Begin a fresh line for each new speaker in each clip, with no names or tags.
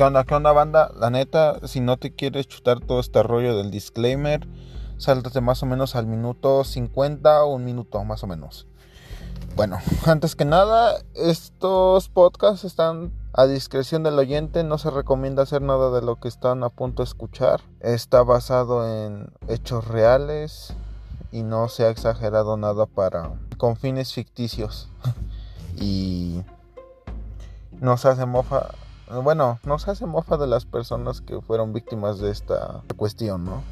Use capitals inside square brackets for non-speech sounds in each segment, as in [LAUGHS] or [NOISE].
¿Qué onda, qué onda banda? La neta, si no te quieres chutar todo este rollo del disclaimer, sáltate más o menos al minuto 50 o un minuto más o menos. Bueno, antes que nada, estos podcasts están a discreción del oyente, no se recomienda hacer nada de lo que están a punto de escuchar. Está basado en hechos reales y no se ha exagerado nada para con fines ficticios. [LAUGHS] y no se hace mofa, bueno, no se hace mofa de las personas que fueron víctimas de esta cuestión, ¿no?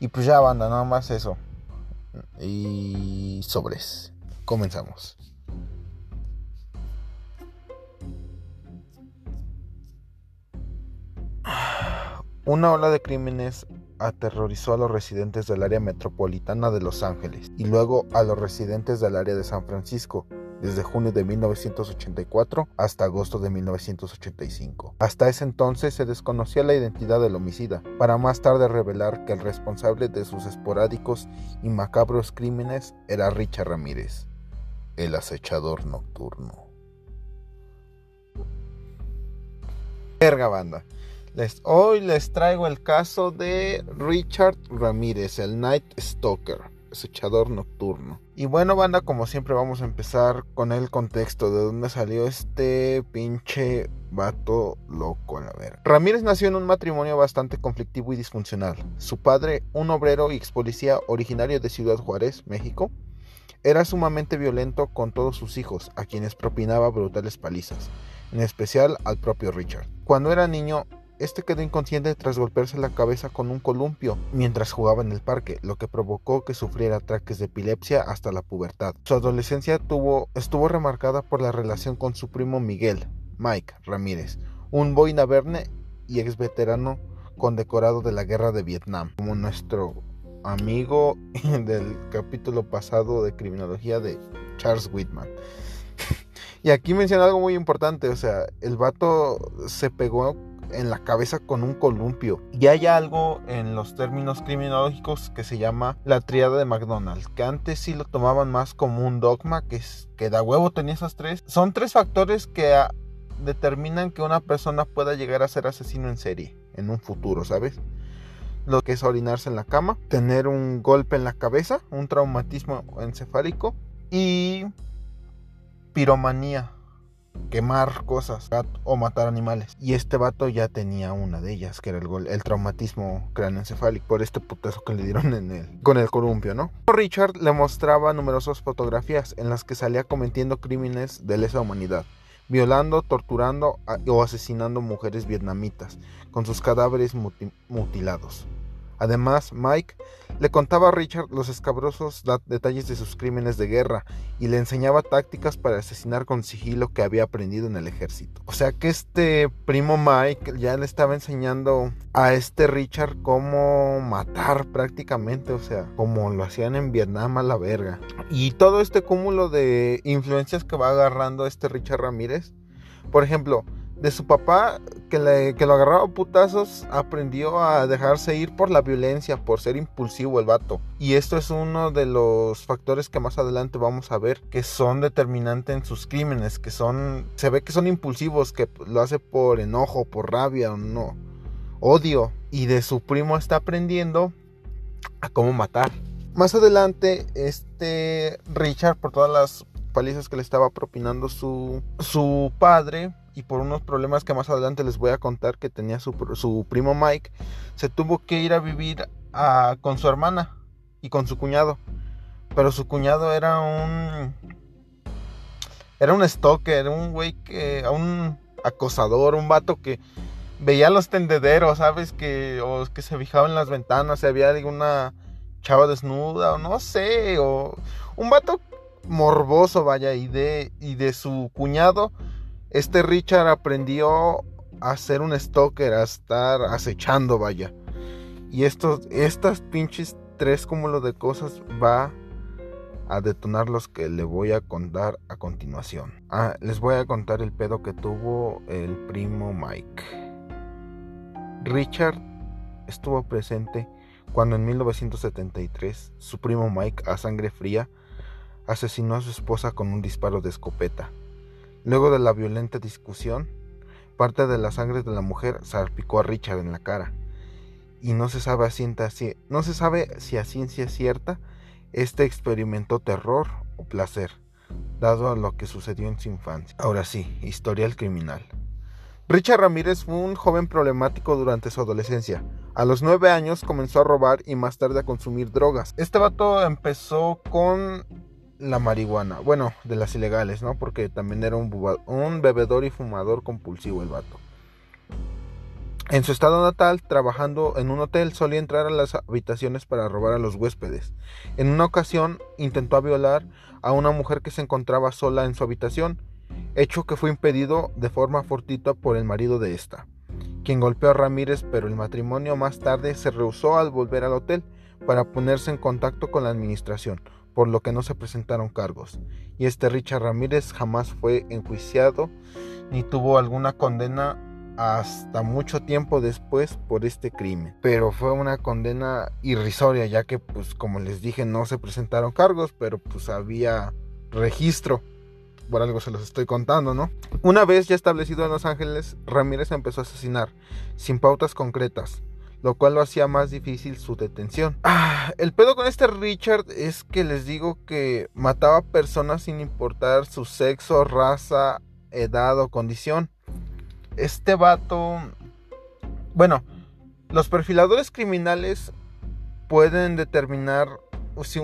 Y pues ya banda, nada más eso. Y sobres. Comenzamos. Una ola de crímenes aterrorizó a los residentes del área metropolitana de Los Ángeles y luego a los residentes del área de San Francisco, desde junio de 1984 hasta agosto de 1985. Hasta ese entonces se desconocía la identidad del homicida, para más tarde revelar que el responsable de sus esporádicos y macabros crímenes era Richard Ramírez, el acechador nocturno. Verga banda. Hoy les traigo el caso de Richard Ramírez, el Night Stalker, acechador nocturno. Y bueno, banda, como siempre vamos a empezar con el contexto de dónde salió este pinche vato loco la verga. Ramírez nació en un matrimonio bastante conflictivo y disfuncional. Su padre, un obrero y ex policía originario de Ciudad Juárez, México, era sumamente violento con todos sus hijos, a quienes propinaba brutales palizas, en especial al propio Richard. Cuando era niño, este quedó inconsciente tras golpearse la cabeza con un columpio mientras jugaba en el parque, lo que provocó que sufriera ataques de epilepsia hasta la pubertad. Su adolescencia tuvo, estuvo remarcada por la relación con su primo Miguel, Mike Ramírez, un boina verne y ex veterano condecorado de la guerra de Vietnam, como nuestro amigo [LAUGHS] del capítulo pasado de criminología de Charles Whitman. [LAUGHS] Y aquí menciona algo muy importante, o sea, el vato se pegó en la cabeza con un columpio. Y hay algo en los términos criminológicos que se llama la triada de McDonald's, que antes sí lo tomaban más como un dogma, que, es, que da huevo tenía esas tres. Son tres factores que determinan que una persona pueda llegar a ser asesino en serie en un futuro, ¿sabes? Lo que es orinarse en la cama, tener un golpe en la cabeza, un traumatismo encefálico y piromanía quemar cosas o matar animales. Y este vato ya tenía una de ellas, que era el, el traumatismo craneoencefálico por este putazo que le dieron en él, con el columpio, ¿no? Richard le mostraba numerosas fotografías en las que salía cometiendo crímenes de lesa humanidad, violando, torturando o asesinando mujeres vietnamitas, con sus cadáveres mutilados. Además, Mike le contaba a Richard los escabrosos detalles de sus crímenes de guerra y le enseñaba tácticas para asesinar con sigilo que había aprendido en el ejército. O sea que este primo Mike ya le estaba enseñando a este Richard cómo matar prácticamente, o sea, como lo hacían en Vietnam a la verga. Y todo este cúmulo de influencias que va agarrando este Richard Ramírez, por ejemplo, de su papá que, le, que lo agarraba a putazos, aprendió a dejarse ir por la violencia, por ser impulsivo el vato. Y esto es uno de los factores que más adelante vamos a ver que son determinantes en sus crímenes, que son, se ve que son impulsivos, que lo hace por enojo, por rabia no, odio. Y de su primo está aprendiendo a cómo matar. Más adelante, este Richard, por todas las palizas que le estaba propinando su, su padre, y por unos problemas que más adelante les voy a contar que tenía su, primo Mike, se tuvo que ir a vivir con su hermana y con su cuñado. Pero su cuñado era un... Era un stalker, un güey que... un acosador, un vato que veía los tendederos, ¿sabes? Que, o que se fijaba en las ventanas, si había alguna chava desnuda, o no sé, o un vato morboso, vaya, y de, y de su cuñado este Richard aprendió a ser un stalker, a estar acechando, vaya. Y estos, estas pinches tres cúmulos de cosas va a detonar los que le voy a contar a continuación. Ah, les voy a contar el pedo que tuvo el primo Mike. Richard estuvo presente cuando en 1973 su primo Mike a sangre fría asesinó a su esposa con un disparo de escopeta. Luego de la violenta discusión, Parte de la sangre de la mujer salpicó a Richard en la cara. Y no se sabe no se sabe si a ciencia cierta este experimentó terror o placer, dado a lo que sucedió en su infancia. Ahora sí, historial criminal. Richard Ramírez fue un joven problemático durante su adolescencia. A los nueve años comenzó a robar y más tarde a consumir drogas. Este vato empezó con la marihuana, bueno, de las ilegales, ¿no? Porque también era un, bebedor y fumador compulsivo el vato. En su estado natal, trabajando en un hotel, solía entrar a las habitaciones para robar a los huéspedes. En una ocasión intentó violar a una mujer que se encontraba sola en su habitación, hecho que fue impedido de forma fortuita por el marido de esta, quien golpeó a Ramírez, pero el matrimonio más tarde se rehusó al volver al hotel para ponerse en contacto con la administración, por lo que no se presentaron cargos. Y este Richard Ramírez jamás fue enjuiciado ni tuvo alguna condena hasta mucho tiempo después por este crimen. Pero fue una condena irrisoria, ya que pues como les dije no se presentaron cargos, pero pues había registro. Por algo se los estoy contando, ¿no? Una vez ya establecido en Los Ángeles, Ramírez empezó a asesinar, sin pautas concretas, lo cual lo hacía más difícil su detención. Ah, el pedo con este Richard es que les digo que mataba personas sin importar su sexo, raza, edad o condición este vato, bueno, los perfiladores criminales pueden determinar si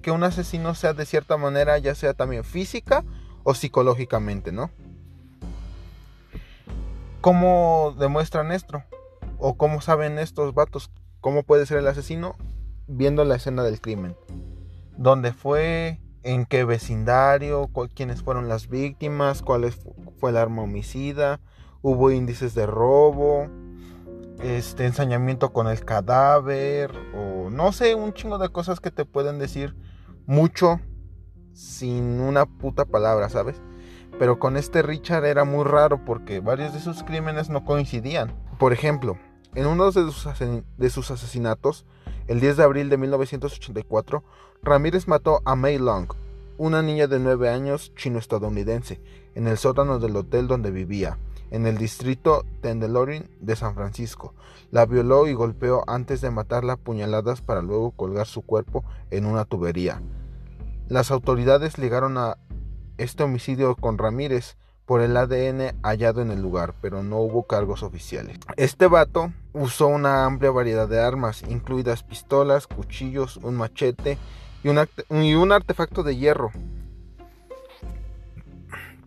que un asesino sea de cierta manera, ya sea también física o psicológicamente, ¿no? ¿Cómo demuestran esto? ¿O cómo saben estos vatos cómo puede ser el asesino? Viendo la escena del crimen. ¿Dónde fue? ¿En qué vecindario? ¿Quiénes fueron las víctimas? ¿Cuál fue el arma homicida? hubo índices de robo, este ensañamiento con el cadáver o no sé, un chingo de cosas que te pueden decir mucho sin una puta palabra, ¿sabes? Pero con este Richard era muy raro porque varios de sus crímenes no coincidían. Por ejemplo, en uno de sus, asesinatos, el 10 de abril de 1984, Ramírez mató a May Long, una niña de 9 años chino-estadounidense, en el sótano del hotel donde vivía en el distrito Tenderloin de San Francisco. La violó y golpeó antes de matarla a puñaladas para luego colgar su cuerpo en una tubería. Las autoridades ligaron a este homicidio con Ramírez por el ADN hallado en el lugar, pero no hubo cargos oficiales. Este vato usó una amplia variedad de armas, incluidas pistolas, cuchillos, un machete y un, artefacto de hierro,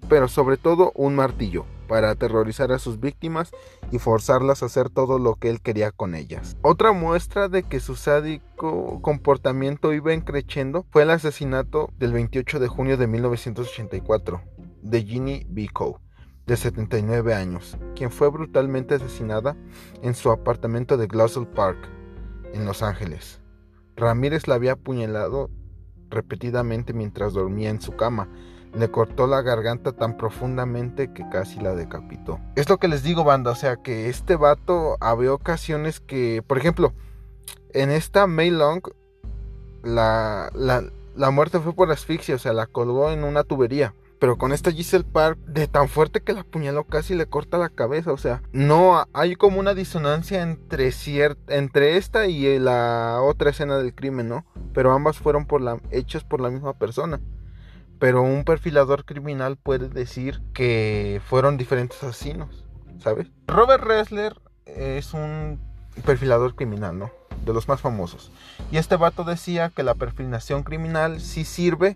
pero sobre todo un martillo para aterrorizar a sus víctimas y forzarlas a hacer todo lo que él quería con ellas. Otra muestra de que su sádico comportamiento iba creciendo fue el asesinato del 28 de junio de 1984 de Ginny Bico, de 79 años, quien fue brutalmente asesinada en su apartamento de Glossel Park, en Los Ángeles. Ramírez la había apuñalado repetidamente mientras dormía en su cama, le cortó la garganta tan profundamente que casi la decapitó. Es lo que les digo, banda, o sea que este vato había ocasiones que, por ejemplo, en esta May Long, la, la, muerte fue por asfixia, o sea, la colgó en una tubería. Pero con esta Giselle Park, de tan fuerte que la apuñaló casi le corta la cabeza. O sea, no hay como una disonancia entre, entre esta y la otra escena del crimen, ¿no? Pero ambas fueron por la, hechas por la misma persona pero un perfilador criminal puede decir que fueron diferentes asesinos, ¿sabes? Robert Ressler es un perfilador criminal, ¿no? De los más famosos. Y este vato decía que la perfilación criminal sí sirve,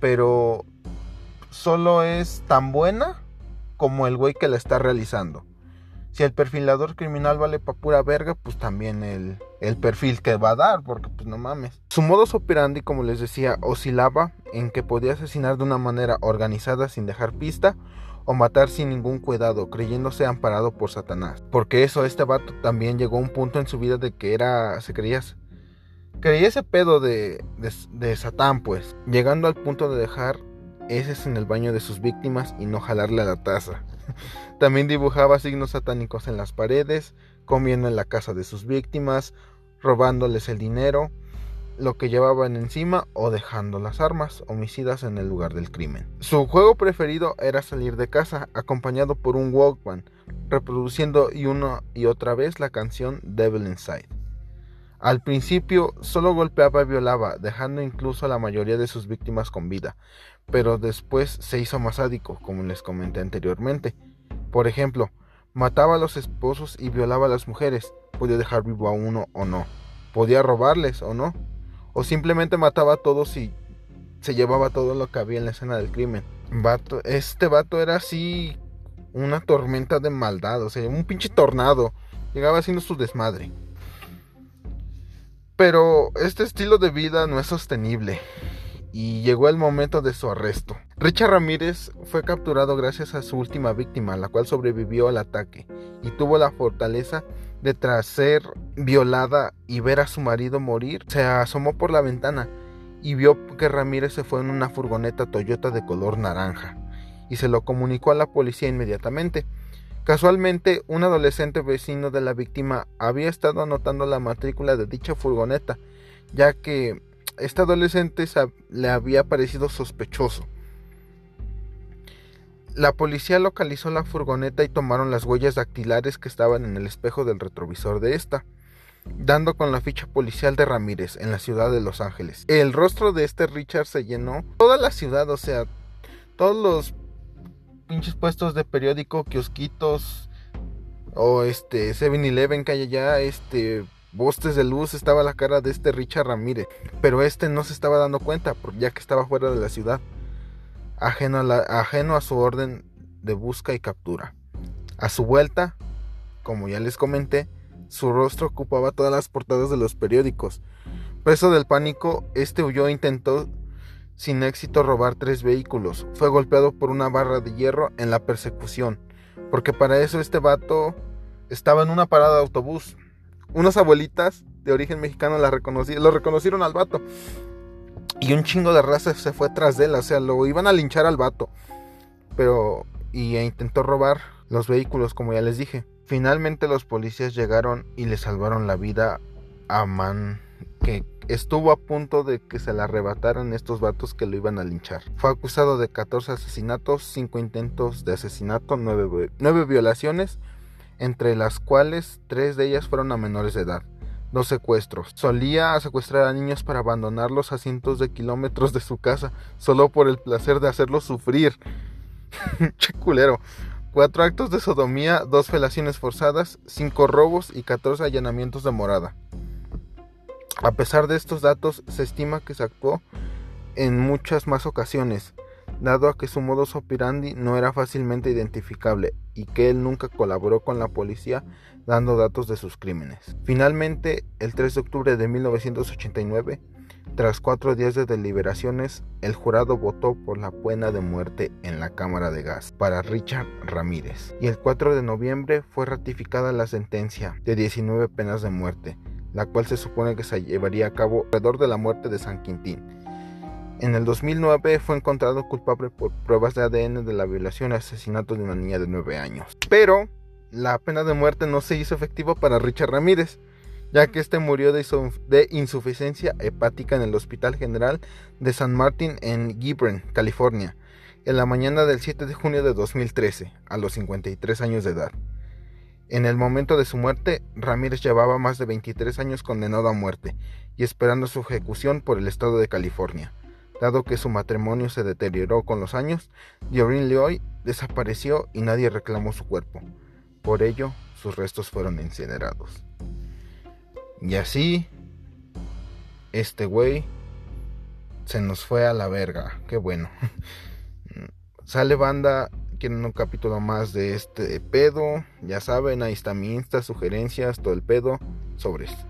pero solo es tan buena como el güey que la está realizando. Si el perfilador criminal vale pa' pura verga, pues también el, el perfil que va a dar, porque pues no mames. Su modus operandi, como les decía, oscilaba en que podía asesinar de una manera organizada sin dejar pista o matar sin ningún cuidado, creyéndose amparado por Satanás. Porque eso, este vato también llegó a un punto en su vida de que era, se creía, creía ese pedo de, de, de Satán, pues, llegando al punto de dejar es en el baño de sus víctimas y no jalarle a la taza. [LAUGHS] También dibujaba signos satánicos en las paredes, comiendo en la casa de sus víctimas, robándoles el dinero lo que llevaban encima o dejando las armas homicidas en el lugar del crimen. Su juego preferido era salir de casa acompañado por un Walkman, reproduciendo y una y otra vez la canción Devil Inside. Al principio solo golpeaba y violaba, dejando incluso a la mayoría de sus víctimas con vida, pero después se hizo más sádico, como les comenté anteriormente. Por ejemplo, mataba a los esposos y violaba a las mujeres, podía dejar vivo a uno o no, podía robarles o no, o simplemente mataba a todos y se llevaba todo lo que había en la escena del crimen. este vato era así una tormenta de maldad, o sea, un pinche tornado. Llegaba haciendo su desmadre. Pero este estilo de vida no es sostenible y llegó el momento de su arresto. Richard Ramírez fue capturado gracias a su última víctima, la cual sobrevivió al ataque y tuvo la fortaleza de tras ser violada y ver a su marido morir, se asomó por la ventana y vio que Ramírez se fue en una furgoneta Toyota de color naranja y se lo comunicó a la policía inmediatamente. Casualmente, un adolescente vecino de la víctima había estado anotando la matrícula de dicha furgoneta, ya que este adolescente le había parecido sospechoso. La policía localizó la furgoneta y tomaron las huellas dactilares que estaban en el espejo del retrovisor de esta, dando con la ficha policial de Ramírez en la ciudad de Los Ángeles. El rostro de este Richard se llenó toda la ciudad, o sea, todos los pinches puestos de periódico, kiosquitos o este 7-Eleven que hay allá, este postes de luz estaba la cara de este Richard Ramírez, pero este no se estaba dando cuenta ya que estaba fuera de la ciudad, ajeno a, ajeno a su orden de busca y captura. A su vuelta, como ya les comenté, su rostro ocupaba todas las portadas de los periódicos. Preso del pánico, este huyó e intentó sin éxito robar tres vehículos. Fue golpeado por una barra de hierro en la persecución, porque para eso este vato estaba en una parada de autobús. Unas abuelitas de origen mexicano la lo reconocieron al vato. Y un chingo de raza se fue tras de él, o sea, lo iban a linchar al vato. Pero y intentó robar los vehículos, como ya les dije. Finalmente los policías llegaron y le salvaron la vida a Man que estuvo a punto de que se le arrebataran estos vatos que lo iban a linchar. Fue acusado de 14 asesinatos, 5 intentos de asesinato, 9, violaciones, entre las cuales 3 de ellas fueron a menores de edad. Dos secuestros. Solía secuestrar a niños para abandonarlos a cientos de kilómetros de su casa, solo por el placer de hacerlos sufrir. [LAUGHS] che culero. Cuatro actos de sodomía, dos felaciones forzadas, cinco robos y 14 allanamientos de morada. A pesar de estos datos, se estima que se actuó en muchas más ocasiones, dado a que su modus operandi no era fácilmente identificable y que él nunca colaboró con la policía dando datos de sus crímenes. Finalmente, el 3 de octubre de 1989, tras cuatro días de deliberaciones, el jurado votó por la pena de muerte en la Cámara de Gas para Richard Ramírez y el 4 de noviembre fue ratificada la sentencia de 19 penas de muerte la cual se supone que se llevaría a cabo alrededor de la muerte de San Quintín. En el 2009 fue encontrado culpable por pruebas de ADN de la violación y asesinato de una niña de 9 años. Pero la pena de muerte no se hizo efectiva para Richard Ramírez, ya que este murió de, de, insuficiencia hepática en el Hospital General de San Martín en Gibran, California, en la mañana del 7 de junio de 2013, a los 53 años de edad. En el momento de su muerte, Ramírez llevaba más de 23 años condenado a muerte y esperando su ejecución por el estado de California. Dado que su matrimonio se deterioró con los años, Diorin Leoy desapareció y nadie reclamó su cuerpo. Por ello, sus restos fueron incinerados. Y así, este güey se nos fue a la verga. Qué bueno. [LAUGHS] Sale banda quieren un capítulo más de este pedo, ya saben, ahí está mi Insta, sugerencias, todo el pedo, sobre esto.